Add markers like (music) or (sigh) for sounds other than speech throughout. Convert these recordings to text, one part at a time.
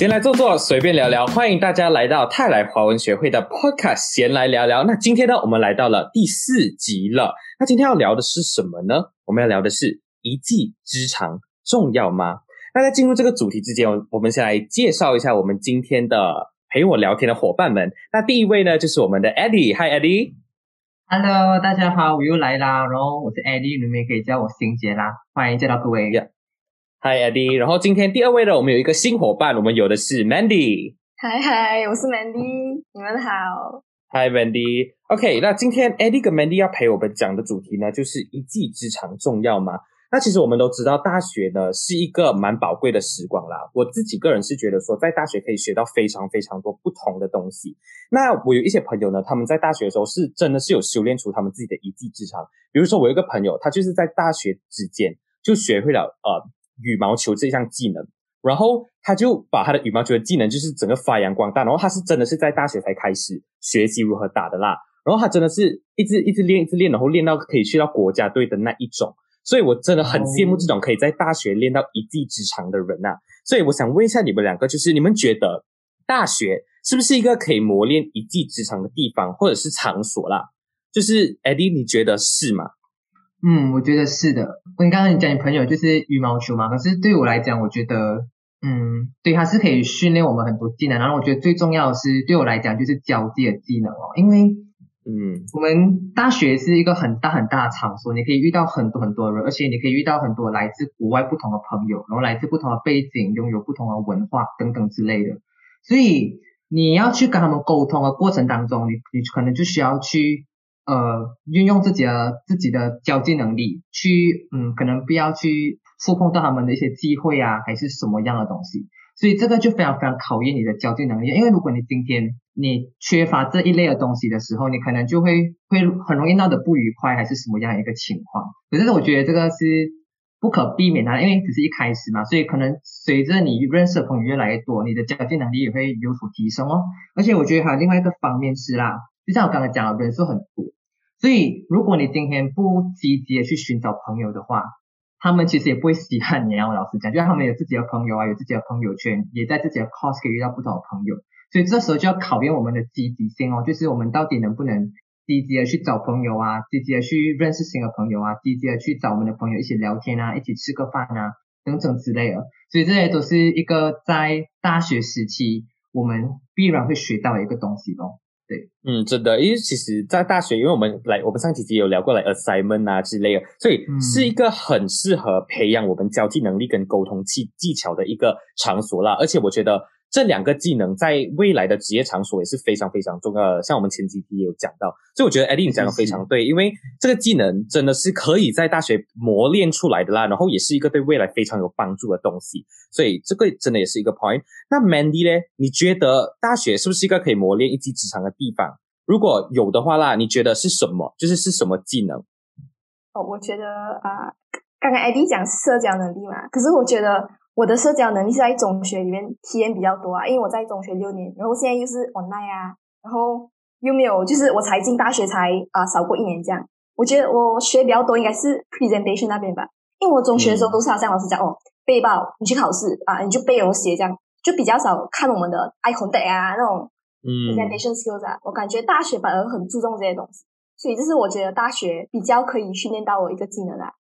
闲来坐坐，随便聊聊，欢迎大家来到泰来华文学会的 Podcast 闲来聊聊。那今天呢，我们来到了第四集了。那今天要聊的是什么呢？我们要聊的是一技之长重要吗？那在进入这个主题之前，我们先来介绍一下我们今天的陪我聊天的伙伴们。那第一位呢，就是我们的 Eddie。Hi Eddie。Hello，大家好，我又来啦。然后我是 Eddie，你们也可以叫我星杰啦。欢迎见到各位。Hi Eddie，然后今天第二位呢，我们有一个新伙伴，我们有的是 Mandy。嗨嗨，我是 Mandy，你们好。Hi Mandy。OK，那今天 Eddie 跟 Mandy 要陪我们讲的主题呢，就是一技之长重要吗？那其实我们都知道，大学呢是一个蛮宝贵的时光啦。我自己个人是觉得说，在大学可以学到非常非常多不同的东西。那我有一些朋友呢，他们在大学的时候是真的是有修炼出他们自己的一技之长。比如说，我有一个朋友，他就是在大学之间就学会了呃。羽毛球这项技能，然后他就把他的羽毛球的技能就是整个发扬光大，然后他是真的是在大学才开始学习如何打的啦，然后他真的是一直一直练一直练，然后练到可以去到国家队的那一种，所以我真的很羡慕这种可以在大学练到一技之长的人呐。所以我想问一下你们两个，就是你们觉得大学是不是一个可以磨练一技之长的地方或者是场所啦？就是 Eddie，你觉得是吗？嗯，我觉得是的。你刚刚你讲你朋友就是羽毛球嘛，可是对我来讲，我觉得，嗯，对，它是可以训练我们很多技能。然后我觉得最重要的是，对我来讲就是交际的技能哦。因为，嗯，我们大学是一个很大很大的场所，你可以遇到很多很多人，而且你可以遇到很多来自国外不同的朋友，然后来自不同的背景，拥有不同的文化等等之类的。所以你要去跟他们沟通的过程当中，你你可能就需要去。呃，运用自己的自己的交际能力去，嗯，可能不要去触碰到他们的一些机会啊，还是什么样的东西，所以这个就非常非常考验你的交际能力。因为如果你今天你缺乏这一类的东西的时候，你可能就会会很容易闹得不愉快，还是什么样一个情况。可是我觉得这个是不可避免的，因为只是一开始嘛，所以可能随着你认识的朋友越来越多，你的交际能力也会有所提升哦。而且我觉得还有另外一个方面是啦，就像我刚才讲的，人数很多。所以，如果你今天不积极的去寻找朋友的话，他们其实也不会稀罕你。然后老实讲，就他们有自己的朋友啊，有自己的朋友圈，也在自己的 cos 可以遇到不同的朋友。所以这时候就要考验我们的积极性哦，就是我们到底能不能积极的去找朋友啊，积极的去认识新的朋友啊，积极的去找我们的朋友一起聊天啊，一起吃个饭啊，等等之类的。所以这些都是一个在大学时期我们必然会学到的一个东西咯。对，嗯，真的，因为其实，在大学，因为我们来，我们上几集有聊过来 assignment 啊之类的，所以是一个很适合培养我们交际能力跟沟通技技巧的一个场所啦。而且我觉得。这两个技能在未来的职业场所也是非常非常重要的。像我们前几题也有讲到，所以我觉得 Eddie 讲的非常对，因为这个技能真的是可以在大学磨练出来的啦，然后也是一个对未来非常有帮助的东西。所以这个真的也是一个 point。那 Mandy 呢？你觉得大学是不是一个可以磨练一技之长的地方？如果有的话啦，你觉得是什么？就是是什么技能？哦，我觉得啊，刚刚 Eddie 讲社交能力嘛，可是我觉得。我的社交能力是在中学里面体验比较多啊，因为我在中学六年，然后现在又是 online 啊，然后又没有，就是我才进大学才啊少过一年这样。我觉得我学比较多应该是 presentation 那边吧，因为我中学的时候都是好像老师讲哦，背报你去考试啊，你就背我写这样，就比较少看我们的 eye contact 啊那种 presentation skills 啊。我感觉大学反而很注重这些东西，所以这是我觉得大学比较可以训练到我一个技能啊。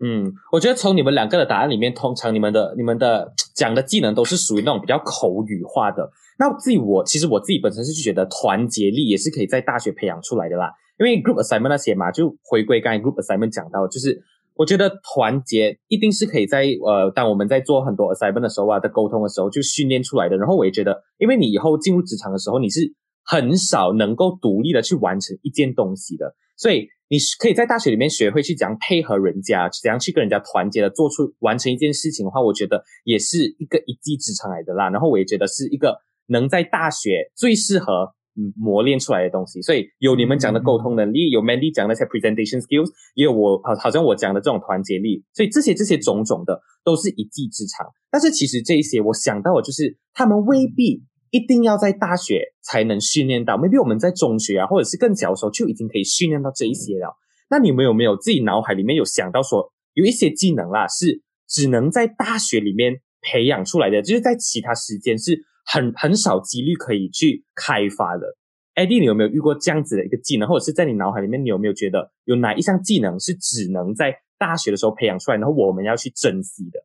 嗯，我觉得从你们两个的答案里面，通常你们的、你们的讲的技能都是属于那种比较口语化的。那自己我其实我自己本身是觉得团结力也是可以在大学培养出来的啦。因为 group assignment 那些嘛，就回归刚才 group assignment 讲到，就是我觉得团结一定是可以在呃，当我们在做很多 assignment 的时候啊，在沟通的时候就训练出来的。然后我也觉得，因为你以后进入职场的时候，你是很少能够独立的去完成一件东西的，所以。你可以在大学里面学会去怎样配合人家，怎样去跟人家团结的做出完成一件事情的话，我觉得也是一个一技之长来的啦。然后我也觉得是一个能在大学最适合嗯磨练出来的东西。所以有你们讲的沟通能力，有 Mandy 讲那些 presentation skills，也有我好好像我讲的这种团结力。所以这些这些种种的都是一技之长。但是其实这一些我想到的就是他们未必。一定要在大学才能训练到，maybe 我们在中学啊，或者是更小的时候就已经可以训练到这一些了。那你们有没有自己脑海里面有想到说，有一些技能啦，是只能在大学里面培养出来的，就是在其他时间是很很少几率可以去开发的。？Adi，你有没有遇过这样子的一个技能，或者是在你脑海里面，你有没有觉得有哪一项技能是只能在大学的时候培养出来，然后我们要去珍惜的？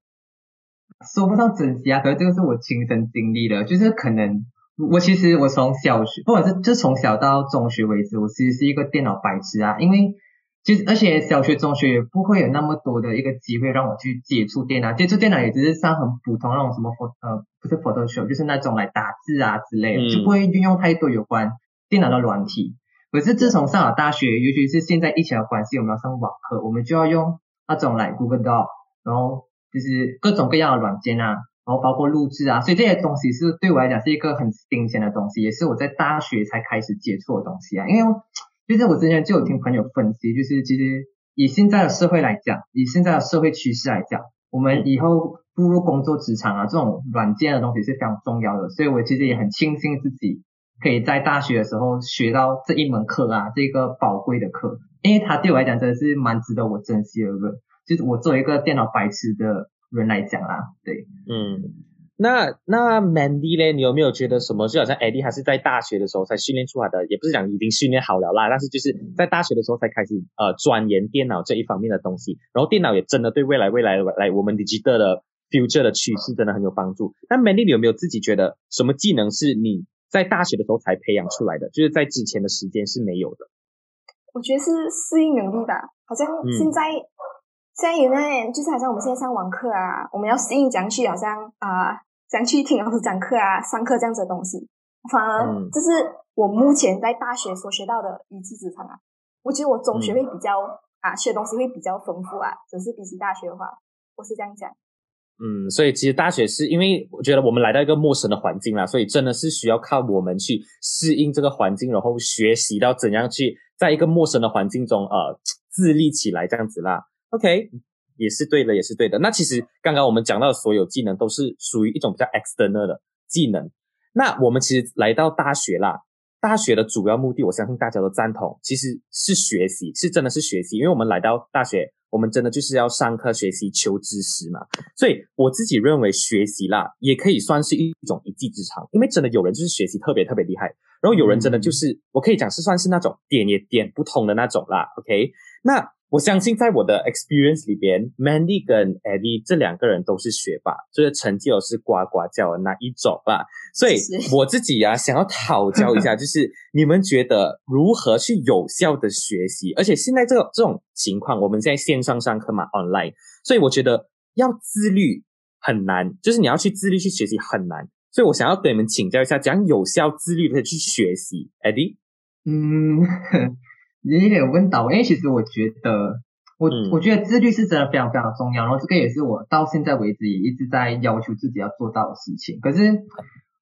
说不上珍惜啊，可是这个是我亲身经历的，就是可能我其实我从小学，或者是就从小到中学为止，我其实是一个电脑白痴啊，因为就是而且小学、中学也不会有那么多的一个机会让我去接触电脑，接触电脑也只是上很普通那种什么 pho 呃不是 Photoshop，就是那种来打字啊之类的，就不会运用太多有关电脑的软体。可是自从上了大学，尤其是现在疫情的关系，我们要上网课，我们就要用那种来 Google Doc，然后。就是各种各样的软件啊，然后包括录制啊，所以这些东西是对我来讲是一个很新鲜的东西，也是我在大学才开始接触的东西啊。因为就是我之前就有听朋友分析，就是其实以现在的社会来讲，以现在的社会趋势来讲，我们以后步入工作职场啊，这种软件的东西是非常重要的。所以我其实也很庆幸自己可以在大学的时候学到这一门课啊，这个宝贵的课，因为它对我来讲真的是蛮值得我珍惜的。就是我作为一个电脑白痴的人来讲啦，对，嗯，那那 Mandy 呢？你有没有觉得什么？就好像 Eddie 还是在大学的时候才训练出来的，也不是讲已经训练好了啦，但是就是在大学的时候才开始呃钻研电脑这一方面的东西，然后电脑也真的对未来未来来我们 digital 的 future 的趋势真的很有帮助。那 Mandy 你有没有自己觉得什么技能是你在大学的时候才培养出来的，就是在之前的时间是没有的？我觉得是适应能力吧，好像现在。现在有那，就是好像我们现在上网课啊，我们要适应讲去，好像啊，讲去听老师讲课啊，上课这样子的东西。反而这是我目前在大学所学到的一技之长啊。我觉得我中学会比较啊，学东西会比较丰富啊，只是比起大学的话，我是这样讲。嗯，所以其实大学是因为我觉得我们来到一个陌生的环境啦，所以真的是需要靠我们去适应这个环境，然后学习到怎样去在一个陌生的环境中呃自立起来这样子啦。OK，也是对的，也是对的。那其实刚刚我们讲到的所有技能都是属于一种比较 external 的技能。那我们其实来到大学啦，大学的主要目的，我相信大家都赞同，其实是学习，是真的是学习。因为我们来到大学，我们真的就是要上课学习、求知识嘛。所以我自己认为学习啦，也可以算是一种一技之长。因为真的有人就是学习特别特别厉害，然后有人真的就是我可以讲是算是那种点也点不通的那种啦。OK，那。我相信在我的 experience 里边，Mandy 跟 Eddie 这两个人都是学霸，就是成绩都是呱呱叫的那一种吧。所以我自己呀，(laughs) 想要讨教一下，(laughs) 就是你们觉得如何去有效的学习？而且现在这个这种情况，我们在线上上课嘛，online，所以我觉得要自律很难，就是你要去自律去学习很难。所以我想要跟你们请教一下，怎样有效自律的去学习？Eddie，嗯。(laughs) 你有点问到，因为其实我觉得，我我觉得自律是真的非常非常重要，然后这个也是我到现在为止也一直在要求自己要做到的事情。可是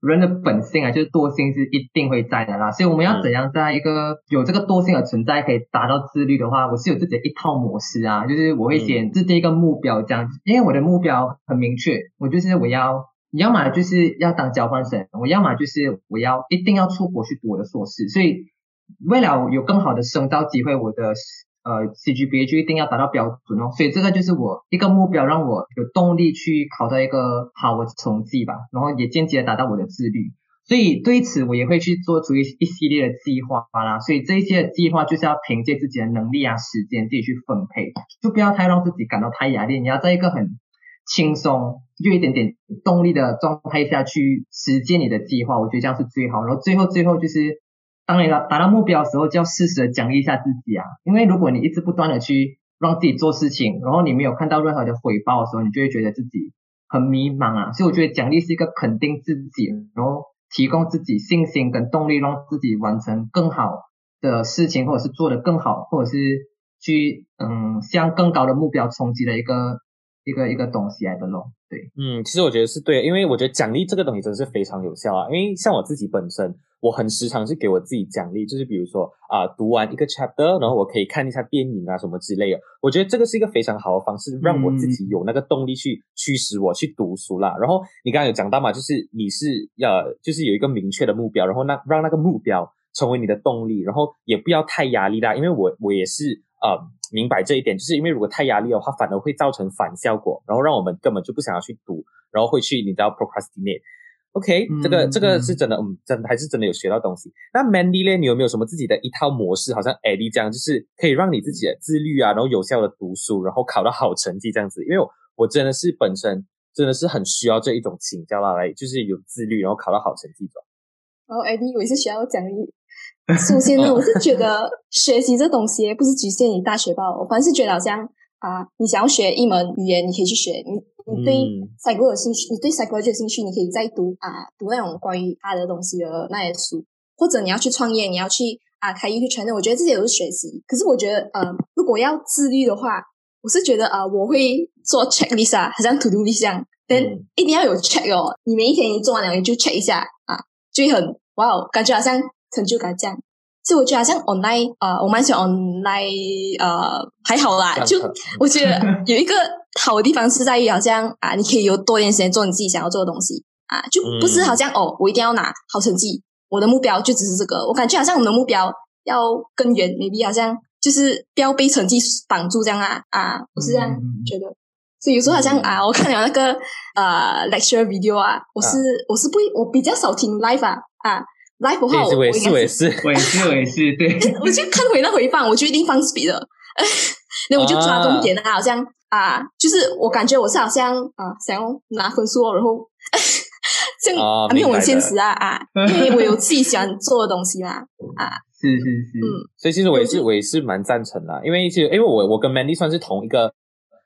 人的本性啊，就是惰性是一定会在的啦，所以我们要怎样在一个有这个惰性的存在，可以达到自律的话，我是有自己的一套模式啊，就是我会先制定一个目标，这样，因为我的目标很明确，我就是我要，要么就是要当交换生，我要么就是我要一定要出国去读我的硕士，所以。为了有更好的深造机会，我的呃 CGPA 就一定要达到标准哦，所以这个就是我一个目标，让我有动力去考到一个好的成绩吧，然后也间接达到我的自律。所以对此我也会去做出一一系列的计划啦。所以这一些计划就是要凭借自己的能力啊、时间自己去分配，就不要太让自己感到太压力。你要在一个很轻松又一点点动力的状态下去实践你的计划，我觉得这样是最好。然后最后最后就是。当你达达到目标的时候，就要适时的奖励一下自己啊！因为如果你一直不断的去让自己做事情，然后你没有看到任何的回报的时候，你就会觉得自己很迷茫啊！所以我觉得奖励是一个肯定自己，然后提供自己信心跟动力，让自己完成更好的事情，或者是做得更好，或者是去嗯向更高的目标冲击的一个一个一个东西来的咯。对，嗯，其实我觉得是对，因为我觉得奖励这个东西真的是非常有效啊！因为像我自己本身。我很时常是给我自己奖励，就是比如说啊，读完一个 chapter，然后我可以看一下电影啊什么之类的。我觉得这个是一个非常好的方式，让我自己有那个动力去驱使我去读书啦。然后你刚刚有讲到嘛，就是你是要就是有一个明确的目标，然后那让那个目标成为你的动力，然后也不要太压力啦。因为我我也是呃明白这一点，就是因为如果太压力的话，反而会造成反效果，然后让我们根本就不想要去读。然后会去你知道 procrastinate。OK，这个嗯这个嗯是真的，嗯，真的还是真的有学到东西。那 Mandy 呢，你有没有什么自己的一套模式？好像 Eddie 这样，就是可以让你自己的自律啊，然后有效的读书，然后考到好成绩这样子。因为我我真的是本身真的是很需要这一种请教啦，来就是有自律，然后考到好成绩的。然后 Eddie，我也是需要奖励。首先呢，我是觉得学习这东西不是局限于大学吧，我反正是觉得好像啊，你想要学一门语言，你可以去学。你你对嗯 psycho 有兴趣，你对 psychology 有兴趣，你可以再读啊，读那种关于他的东西的那些书，或者你要去创业，你要去啊开 YouTube channel，我觉得这些都是学习。可是我觉得，呃，如果要自律的话，我是觉得啊、我会做 checklist 啊，好像 to do list 这样，但嗯一定要有 check 哦。你每一天你做完了，你就 check 一下啊，就会很哇哦，感觉好像成就感这样。所以我觉得好像 online 呃，我蛮喜欢 online 呃，还好啦，就我觉得有一个好的地方是在于，好像啊，你可以有多一点时间做你自己想要做的东西。啊，就不是好像、哦，我一定要拿好成绩，我的目标就只是这个。我感觉好像我们的目标要更远，maybe 好像就是不要被成绩绑住这样啊啊，我是这样觉得。所以有时候好像嗯。啊，我看了那个呃 lecture video 啊，我是、我是不，我比较少听 live 啊啊 live 的话我，也是我也应该是。我也是，(laughs) 我也是，我也是，对，(laughs) 我就看回那回放，我就一定放 speed 了，(laughs) 那我就抓重点啊，好像啊，就是我感觉我是好像啊，想要拿分数哦，然后这样哦啊，没有很现实啊啊，因为我有自己喜欢做的东西嘛，是是是，嗯。所以其实我也是我也是蛮赞成的，因为其实因为我我跟 Mandy 算是同一个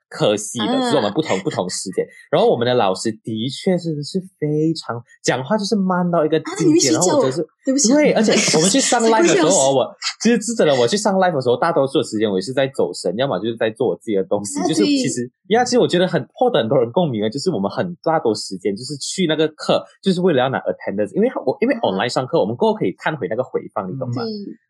科系的，是我们不同不同时间。然后我们的老师的确是是非常讲话就是慢到一个境界，然后我觉得是。对不起，对，而且我们去上 (laughs) live 的时候哦，(laughs) 我其实是真的，我去上 live 的时候，大多数的时间我也是在走神，要么就是在做我自己的东西。就是其实，呀，其实我觉得很获得很多人共鸣的，就是我们很大多时间就是去那个课，就是为了要拿 attendance，因为我因为啊 online 上课，我们过后可以看回那个回放，你懂吗？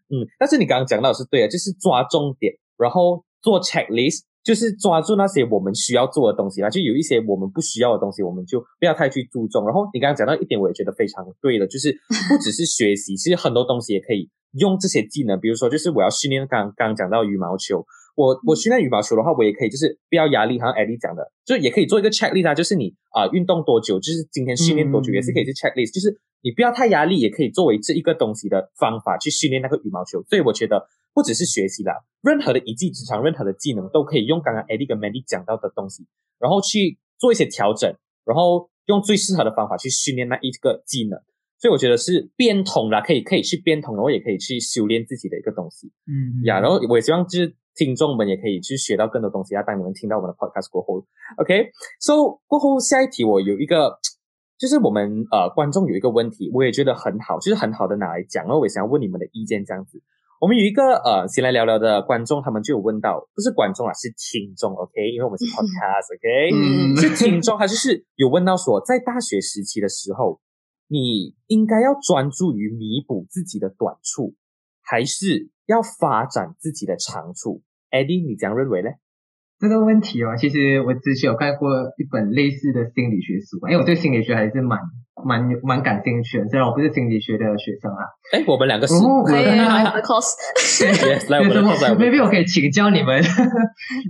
嗯，但是你刚刚讲到的是对的，就是抓重点，然后做 checklist，就是抓住那些我们需要做的东西啦。就有一些我们不需要的东西，我们就不要太去注重。然后你刚刚讲到一点，我也觉得非常对的，就是不只是学习，其实很多东西也可以用这些技能。比如说，就是我要训练，刚刚刚讲到羽毛球，我我训练羽毛球的话，我也可以就是不要压力，好像 Eddie 讲的，就也可以做一个 checklist 啊，就是你啊、运动多久，就是今天训练多久，嗯也是可以去 checklist，就是你不要太压力，也可以作为这一个东西的方法去训练那个羽毛球。所以我觉得不只是学习啦，任何的一技之长，任何的技能都可以用刚刚 Eddie 跟 Mandy 讲到的东西，然后去做一些调整，然后用最适合的方法去训练那一个技能。所以我觉得是变通啦，可以可以去变通，然后也可以去修炼自己的一个东西。嗯呀，然后我也希望就是听众们也可以去学到更多东西啊。当你们听到我们的 podcast 过后，OK，so、过后下一题我有一个，就是我们呃观众有一个问题，我也觉得很好，就是很好的拿来讲，然后我也想要问你们的意见这样子。我们有一个呃先来聊聊的观众，他们就有问到，不是观众啊，是听众，OK，因为我们是 podcast，OK，、嗯是听众，他就是有问到说，在大学时期的时候，你应该要专注于弥补自己的短处，还是要发展自己的长处？Eddie，你这样认为呢？这个问题哦，其实我之前有看过一本类似的心理学书，因为我对心理学还是蛮蛮蛮感兴趣的，虽然我不是心理学的学生啊。哎，我们两个是然后我可以看到 (laughs) 来我的 course，来我们的有什么 course，来我们的 maybe 我可以请教你们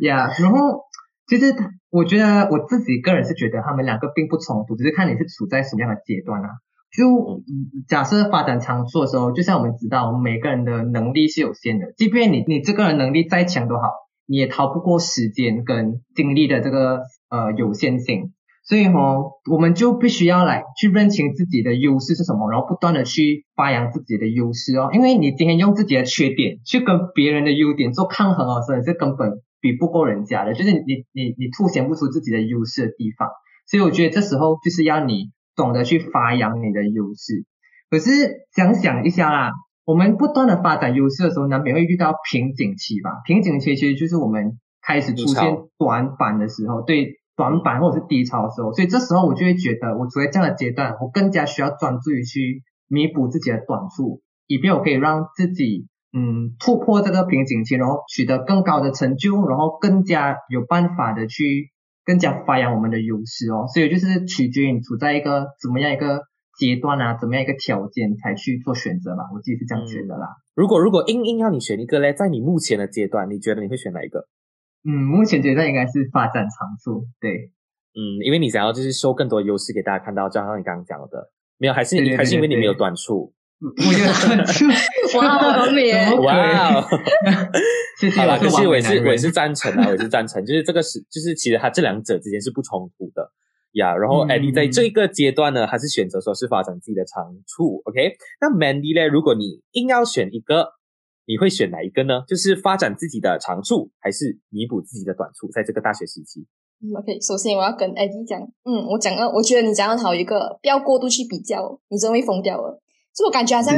呀。(laughs) 然后其实我觉得我自己个人是觉得他们两个并不冲突，只是看你是处在什么样的阶段啊。就嗯假设发展长处的时候，就像我们知道，我们每个人的能力是有限的，即便你你这个人能力再强都好，你也逃不过时间跟精力的这个呃有限性。所以哦，我们就必须要来去认清自己的优势是什么，然后不断的去发扬自己的优势哦。因为你今天用自己的缺点去跟别人的优点做抗衡哦，真的是根本比不过人家的，就是你你你凸显不出自己的优势的地方。所以我觉得这时候就是要你懂得去发扬你的优势。可是想想一下啦，我们不断的发展优势的时候，难免会遇到瓶颈期吧？瓶颈期其实就是我们开始出现短板的时候，对短板或者是低潮的时候，所以这时候我就会觉得，我处在这样的阶段，我更加需要专注于去弥补自己的短处，以便我可以让自己嗯突破这个瓶颈期，然后取得更高的成就，然后更加有办法的去更加发扬我们的优势哦。所以就是取决于你处在一个怎么样一个阶段啊，怎么样一个条件才去做选择吧。我自己是这样觉得啦。如果如果硬硬要你选一个嘞，在你目前的阶段，你觉得你会选哪一个？嗯，目前阶段应该是发展长处，对。嗯，因为你想要就是收更多优势给大家看到，就好像你刚刚讲的，没有，还是对对对还是因为你没有短处。我有短处，哇，好美耶怎么可以哇哦，(laughs) 谢谢，好了，可是我也是我也是赞成啊，我也是赞成，就是这个是就是其实它这两者之间是不冲突的呀。然后嗯 Eddie 在这个阶段呢，还是选择说是发展自己的长处，OK？那 Mandy 呢？如果你硬要选一个，你会选哪一个呢？就是发展自己的长处，还是弥补自己的短处？在这个大学时期，嗯，OK，首先我要跟 Eddie 讲，嗯，我讲了，我觉得你讲的好一个，不要过度去比较，你真会疯掉了。就我感觉好像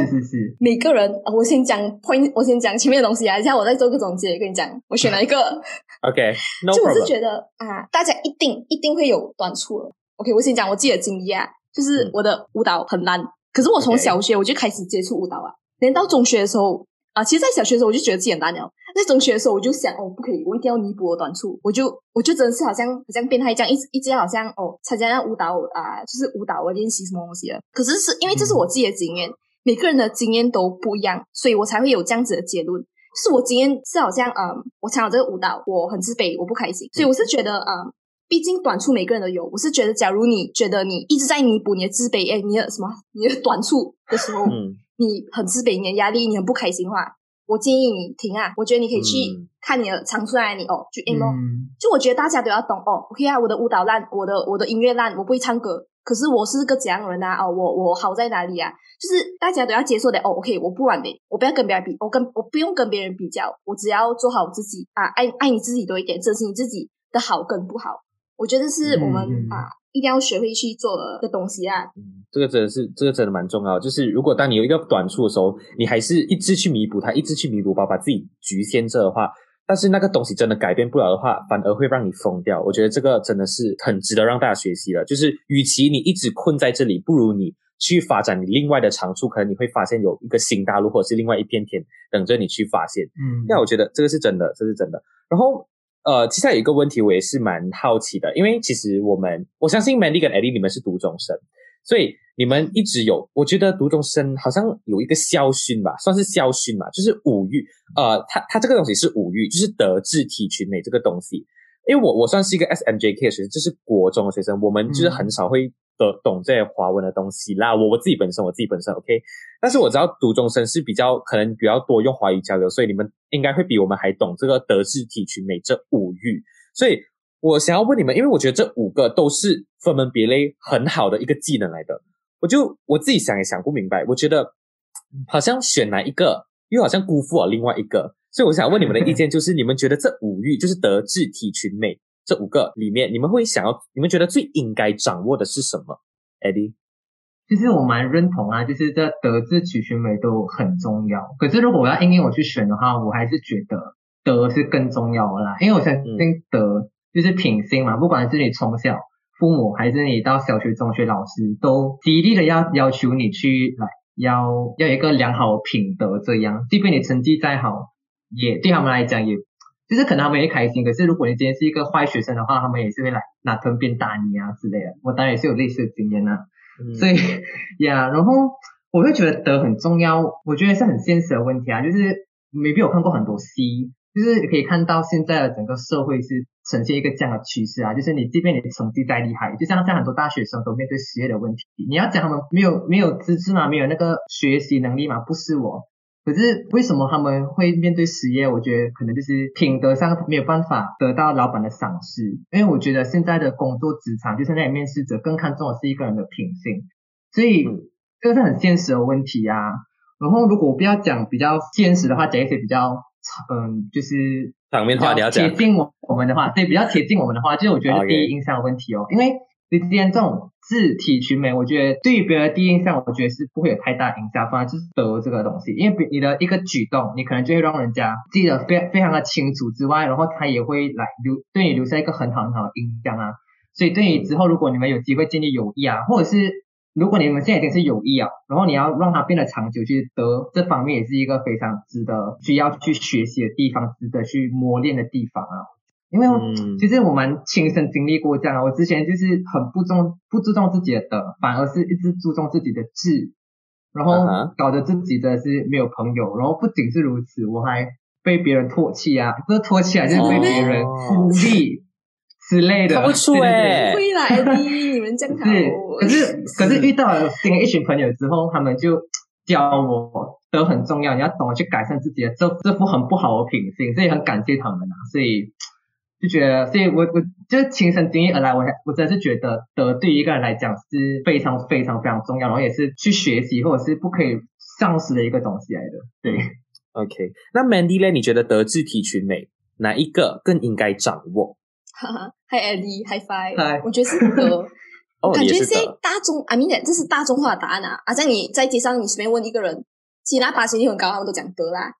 每个人，呃我先讲 point，我先讲前面的东西啊，等一下我再做个总结，跟你讲我选哪一个。(laughs) OK，No、就我是。觉得啊，大家一定一定会有短处的。OK，我先讲我自己的经验啊，就是嗯我的舞蹈很烂，可是我从小学我就开始接触舞蹈啊，连到中学的时候啊，其实，在小学的时候我就觉得自己很烂了，在中学的时候我就想哦，不可以，我一定要弥补我短处，我就我就真的是好像好像变态这样，一直一直好像哦参加那舞蹈啊，就是舞蹈我练习什么东西的。可是是因为这是我自己的经验，每个人的经验都不一样，所以我才会有这样子的结论。是我经验是好像嗯，我参加这个舞蹈，我很自卑，我不开心，所以我是觉得嗯，毕竟短处每个人都有。我是觉得，假如你觉得你一直在弥补你的自卑，哎，你的什么你的短处的时候，嗯你很自卑，你的压力，你很不开心的话，我建议你停啊！我觉得你可以去嗯看你的长处在哪里哦，去咯。嗯，就我觉得大家都要懂哦，OK 啊，我的舞蹈烂，我的我的音乐烂，我不会唱歌，可是我是个怎样的人啊？哦，我我好在哪里啊？就是大家都要接受的哦，OK，我不完美，我不要跟别人比，我跟我不用跟别人比较，我只要做好我自己啊，爱爱你自己多一点，珍惜你自己的好跟不好，我觉得是我们、啊一定要学会去做的的东西啊。嗯，这个真的是这个真的蛮重要。就是如果当你有一个短处的时候，你还是一直去弥补它，一直去弥补它，把自己局限着的话，但是那个东西真的改变不了的话，反而会让你疯掉。我觉得这个真的是很值得让大家学习的。就是与其你一直困在这里，不如你去发展你另外的长处，可能你会发现有一个新大陆，或者是另外一片天等着你去发现。嗯，那我觉得这个是真的，这是真的。然后呃，其实还有一个问题，我也是蛮好奇的，因为其实我们我相信 Mandy 跟 Eddie 你们是读中生，所以你们一直有，我觉得读中生好像有一个校训吧，算是校训嘛，就是五育。呃，它它这个东西是五育，就是德智体群美这个东西。因为我我算是一个 SMJK 的学生，就是国中的学生，我们就是很少会得懂这些华文的东西啦。我我自己本身我自己本身 OK，但是我知道读中生是比较可能比较多用华语交流，所以你们应该会比我们还懂这个德智体群美这五育。所以我想要问你们，因为我觉得这五个都是分门别类很好的一个技能来的，我就我自己想也想不明白，我觉得嗯好像选哪一个又好像辜负了另外一个，所以我想问你们的意见，(laughs) 就是你们觉得这五育就是德智体群美这五个里面，你们会想要，你们觉得最应该掌握的是什么？Eddie，其实我蛮认同啊，就是这德智体群美都很重要。可是如果我要硬硬我去选的话，我还是觉得德是更重要的啦，因为我相信德就是品性嘛，不管是你从小父母还是你到小学、中学老师，都极力的要要求你去来要要一个良好的品德，这样，即便你成绩再好，也对他们来讲也。就是可能他们也开心，可是如果你今天是一个坏学生的话，他们也是会来拿藤鞭打你啊之类的。我当然也是有类似的经验啊。嗯所以呀，然后我会觉得德很重要，我觉得是很现实的问题啊，就是 maybe 有看过很多戏，就是可以看到现在的整个社会是呈现一个这样的趋势啊，就是你即便你的成绩再厉害，就像像很多大学生都面对失业的问题，你要讲他们没有没有资质嘛，没有那个学习能力嘛，不是我。可是为什么他们会面对失业？我觉得可能就是品德上没有办法得到老板的赏识，因为我觉得现在的工作职场，就是那些面试者更看重的是一个人的品性，所以嗯这个是很现实的问题啊。然后如果我不要讲比较现实的话，讲一些比较嗯，就是场面话你要讲贴近我我们的话，对，比较贴近我们的话，就是我觉得是第一印象的问题哦，因为你之间这种字体群美，我觉得对于别人的第一印象，我觉得是不会有太大影响，反而就是德这个东西，因为别你的一个举动，你可能就会让人家记得非非常的清楚之外，然后他也会来留对你留下一个很好很好的印象啊，所以对你之后如果你们有机会建立友谊啊，或者是如果你们现在已经是友谊啊，然后你要让它变得长久，其实德这方面也是一个非常值得需要去学习的地方，值得去磨练的地方啊。因为嗯。其实我蛮亲身经历过这样的，我之前就是很不重不注重自己的德，反而是一直注重自己的智，然后搞得自己真的是没有朋友，然后不仅是如此，我还被别人唾弃啊，不是唾弃啊，就是被别人哦孤立。之类的，看不出对对对。欸。会啦，Eddie，你们这样可是可是遇到了新的一群朋友之后，他们就教我都很重要，你要懂得去改善自己的这这副很不好的品性，所以很感谢他们啊，所以就觉得，所以我我就是亲身经历而来，我才我真的是觉得德对于一个人来讲是非常非常非常重要，然后也是去学习或者是不可以丧失的一个东西来的，对。OK，那 Mandy 呢？你觉得德智体群美哪一个更应该掌握？哈 (laughs) 哈，Hi Eddie，High Five，Hi 我觉得是德。(laughs) 哦，感觉是。大众，I mean，这是大众化的答案啊！啊，在你在街上，你随便问一个人，其他八成率很高，他们都讲德啦。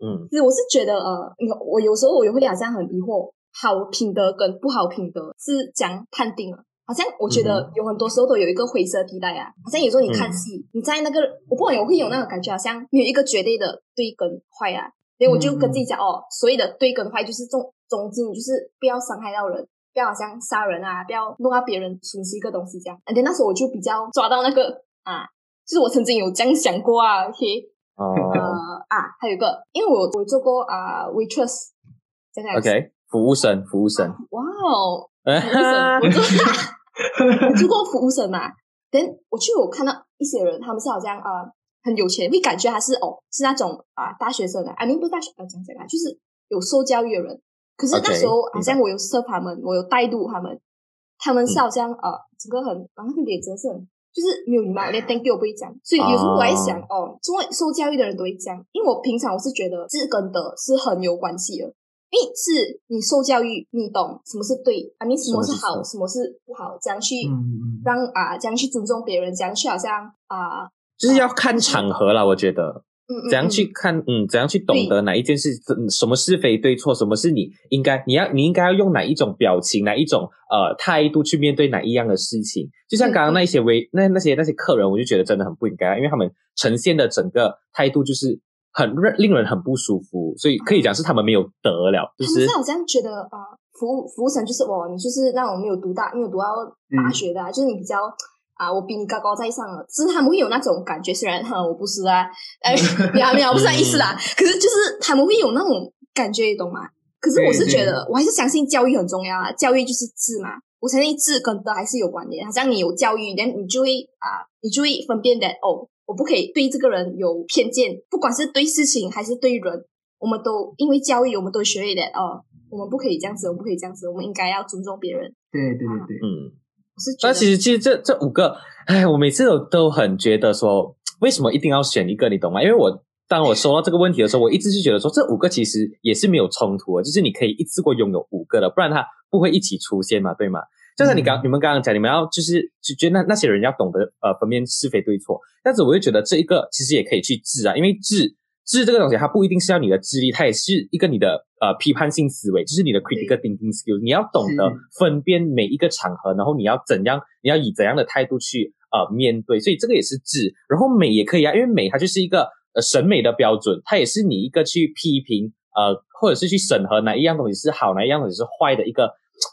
嗯其实我是觉得，呃，你我有时候我也会好像很疑惑，好品德跟不好品德是讲判定了？好像我觉得有很多时候都有一个灰色地带啊。好像有时候你看戏，你在那个我不管我会有那种感觉，好像没有一个绝对的对跟坏啊。所以我就跟自己讲，哦，所谓的对跟坏就是总总之你就是不要伤害到人，不要好像杀人啊，不要弄到别人损失一个东西这样。而且那时候我就比较抓到那个啊，就是我曾经有这样想过啊，OK。呃哦啊，还有一个，因为我我做过啊、waitress，这样，OK，服务生，服务生。哇哦，服务生，(laughs) 我做我做过服务生嘛，等我去，我看到一些人，他们是好像啊、呃很有钱，会感觉他是哦是那种啊、大学生啊，I mean 不是大学呃讲讲啊，就是有受教育的人。可是那时候好像我有 serve 他们，我有带路他们，他们是嗯好像、呃整个很啊那个脸真的是很就是没有礼貌，连 thank you 都不会讲。所以有时候我在想，哦，作为受教育的人都会讲，因为我平常我是觉得智跟德是很有关系的。因为是你受教育，你懂什么是对，啊，你什么是好，什么是不好，这样去让啊，这样去尊重别人，这样去好像啊，就是要看场合啦，我觉得。嗯嗯，怎样去嗯看，嗯，怎样去懂得哪一件事，嗯什么是非对错，什么是你应该，你要你应该要用哪一种表情，哪一种呃态度去面对哪一样的事情。就像刚刚那一些微那那些那些客人，我就觉得真的很不应该，因为他们呈现的整个态度就是很让令人很不舒服，所以可以讲是他们没有得了，就是他们是好像觉得啊，服务服务生就是哦，你就是那种没有读大没有读到大学的、啊，就是你比较啊，我比你高高在上了，只是他们会有那种感觉，虽然哈我不是啊，哎，(laughs) 没有没有，不是那意思啦，可是就是他们会有那种感觉，你懂吗？可是我是觉得，我还是相信教育很重要啊，教育就是智嘛，我相信智跟德还是有关联，好像你有教育，那你就会啊，你就会分辨的哦，我不可以对这个人有偏见，不管是对事情还是对人，我们都因为教育，我们都学会的哦，我们不可以这样子，我们不可以这样子，我们应该要尊重别人。对对对对，嗯。我是觉得，那其实其实这这五个，哎，我每次都都很觉得说，为什么一定要选一个？你懂吗？因为我当我收到这个问题的时候，我一直是觉得说，这五个其实也是没有冲突的，就是你可以一次过拥有五个的，不然它不会一起出现嘛，对吗？就像你刚、嗯你们刚刚讲，你们要就是就觉得那那些人要懂得呃分辨是非对错，但是我就觉得这一个其实也可以去治啊，因为治治这个东西，它不一定是要你的智力，它也是一个你的呃批判性思维，就是你的 critical thinking skills，你要懂得分辨每一个场合，然后你要怎样，你要以怎样的态度去呃面对，所以这个也是治，然后美也可以啊，因为美它就是一个呃审美的标准，它也是你一个去批评呃或者是去审核哪一样东西是好，哪一样东西是坏的一个。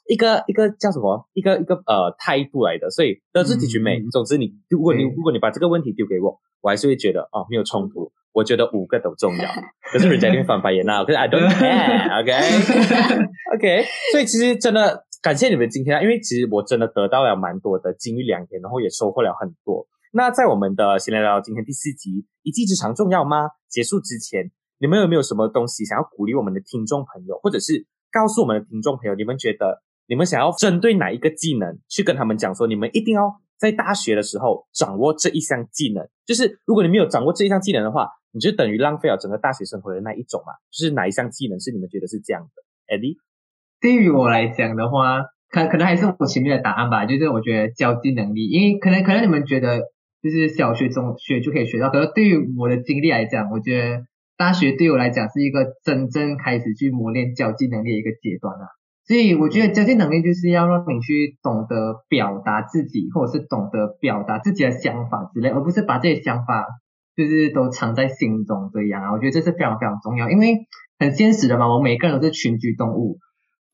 一个一个叫什么？一个一个呃态度来的，所以德智体群美。嗯嗯总之你，如果你如果你把这个问题丢给我，我还是会觉得哦没有冲突。我觉得五个都重要，(laughs) 可是人家一定会翻白眼啦。可是 I don't care，OK，OK，(laughs) (laughs) OK，所以其实真的感谢你们今天啊，因为其实我真的得到了蛮多的金玉良言，然后也收获了很多。那在我们的闲聊聊今天第四集一技之长重要吗？结束之前，你们有没有什么东西想要鼓励我们的听众朋友，或者是告诉我们的听众朋友，你们觉得你们想要针对哪一个技能去跟他们讲说，你们一定要在大学的时候掌握这一项技能？就是如果你没有掌握这一项技能的话，你就等于浪费了整个大学生活的那一种嘛。就是哪一项技能是你们觉得是这样的？Eddie，对于我来讲的话，可可能还是我前面的答案吧，就是我觉得交际能力，因为可能可能你们觉得就是小学、中学就可以学到，可是对于我的经历来讲，我觉得大学对我来讲是一个真正开始去磨练交际能力的一个阶段啊。所以我觉得交际能力就是要让你去懂得表达自己，或者是懂得表达自己的想法之类，而不是把这些想法就是都藏在心中这样啊。我觉得这是非常非常重要，因为很现实的嘛，我们每个人都是群居动物，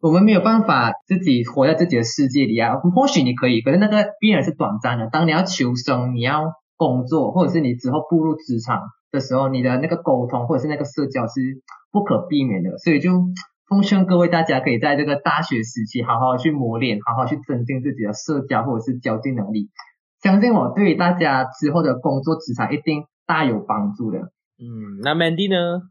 我们没有办法自己活在自己的世界里啊。或许你可以，可是那个必然是短暂的。当你要求生，你要工作，或者是你之后步入职场的时候，你的那个沟通或者是那个社交是不可避免的。所以就奉劝各位大家可以在这个大学时期好好去磨练，好好去增进自己的社交或者是交际能力。相信我，对于大家之后的工作职场一定大有帮助的。嗯，那 Mandy 呢？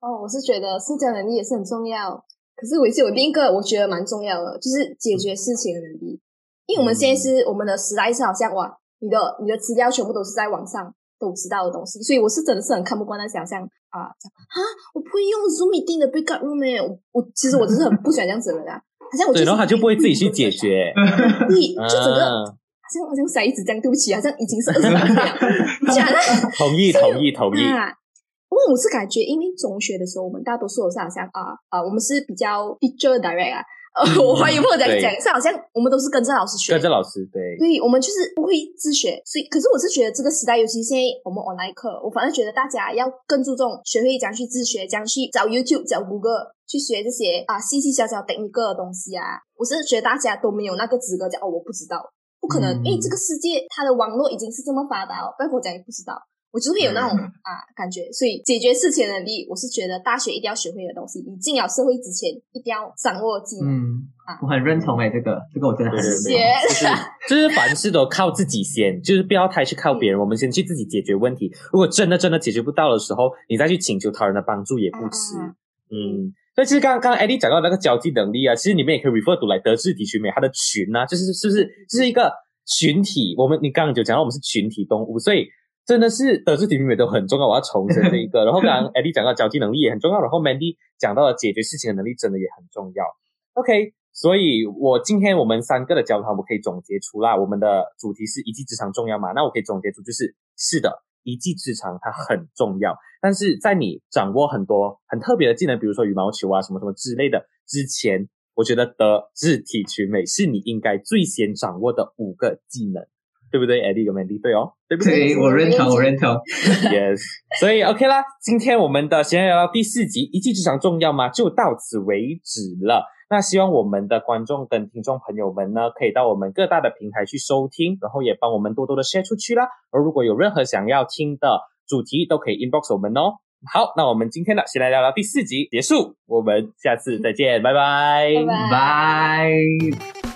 哦，我是觉得社交能力也是很重要，可是我也是有另一个我觉得蛮重要的，就是解决事情的能力。因为我们现在是我们的时代是好像哇，你的你的资料全部都是在网上都知道的东西，所以我是真的是很看不惯那想象啊，讲啊，我不会用 Zoom meeting 的 breakout room 诶，我我其实我真是很不喜欢这样子的人啊，好像我对，然后他就不会自己去解决，对，就整个啊好像好像塞子这样，对不起啊，这样已经是二十了，(laughs) 讲啊。同意同意同意，啊，因为我是感觉，因为中学的时候，我们大多数都是好像啊啊，我们是比较 teacher direct 啊，呃，我怀疑或者讲讲是好像我们都是跟着老师学。跟，着老师对，对，我们就是不会自学，所以可是我是觉得这个时代，尤其现在我们 online 课，我反而觉得大家要更注重学会怎样去自学，怎样去找 YouTube、找谷歌去学这些啊细细小小的东西啊。我是觉得大家都没有那个资格讲哦，我不知道，不可能，嗯。因为这个世界它的网络已经是这么发达了，拜托我讲你不知道。我就是会有那种、啊感觉，所以解决事情的能力，我是觉得大学一定要学会的东西，你进了社会之前一定要掌握的技能。嗯啊，我很认同诶，这个这个我真的很认同。就是 (laughs) 就是凡事都靠自己先，就是不要太去靠别人，我们先去自己解决问题。如果真的真的解决不到的时候，你再去请求他人的帮助也不迟。啊嗯，所以其实刚刚刚刚 Eddie 讲到那个交际能力啊，其实你们也可以 refer to 来德智体群美，它的群啊，就是是不是就是一个群体？我们你刚刚就讲到我们是群体动物，所以真的是德智体群美都很重要。我要重申这一个。(laughs) 然后刚刚 Eddie 讲到交际能力也很重要，然后 Mandy 讲到了解决事情的能力真的也很重要。OK，所以我今天我们三个的交谈，我可以总结出啦，我们的主题是一技之长重要嘛？那我可以总结出就是是的，一技之长它很重要，但是在你掌握很多很特别的技能，比如说羽毛球啊什么什么之类的之前，我觉得德智体群美是你应该最先掌握的五个技能，对不对？Eddie 跟 Mandy 对哦，对不对？对，我认同，我认同。(laughs) yes，所以 OK 啦，今天我们的闲聊到第四集，一技之长重要吗？就到此为止了。那希望我们的观众跟听众朋友们呢，可以到我们各大的平台去收听，然后也帮我们多多的 share 出去啦。而如果有任何想要听的主题，都可以 inbox 我们哦。好，那我们今天的闲来聊聊第四集结束，我们下次再见，拜拜拜。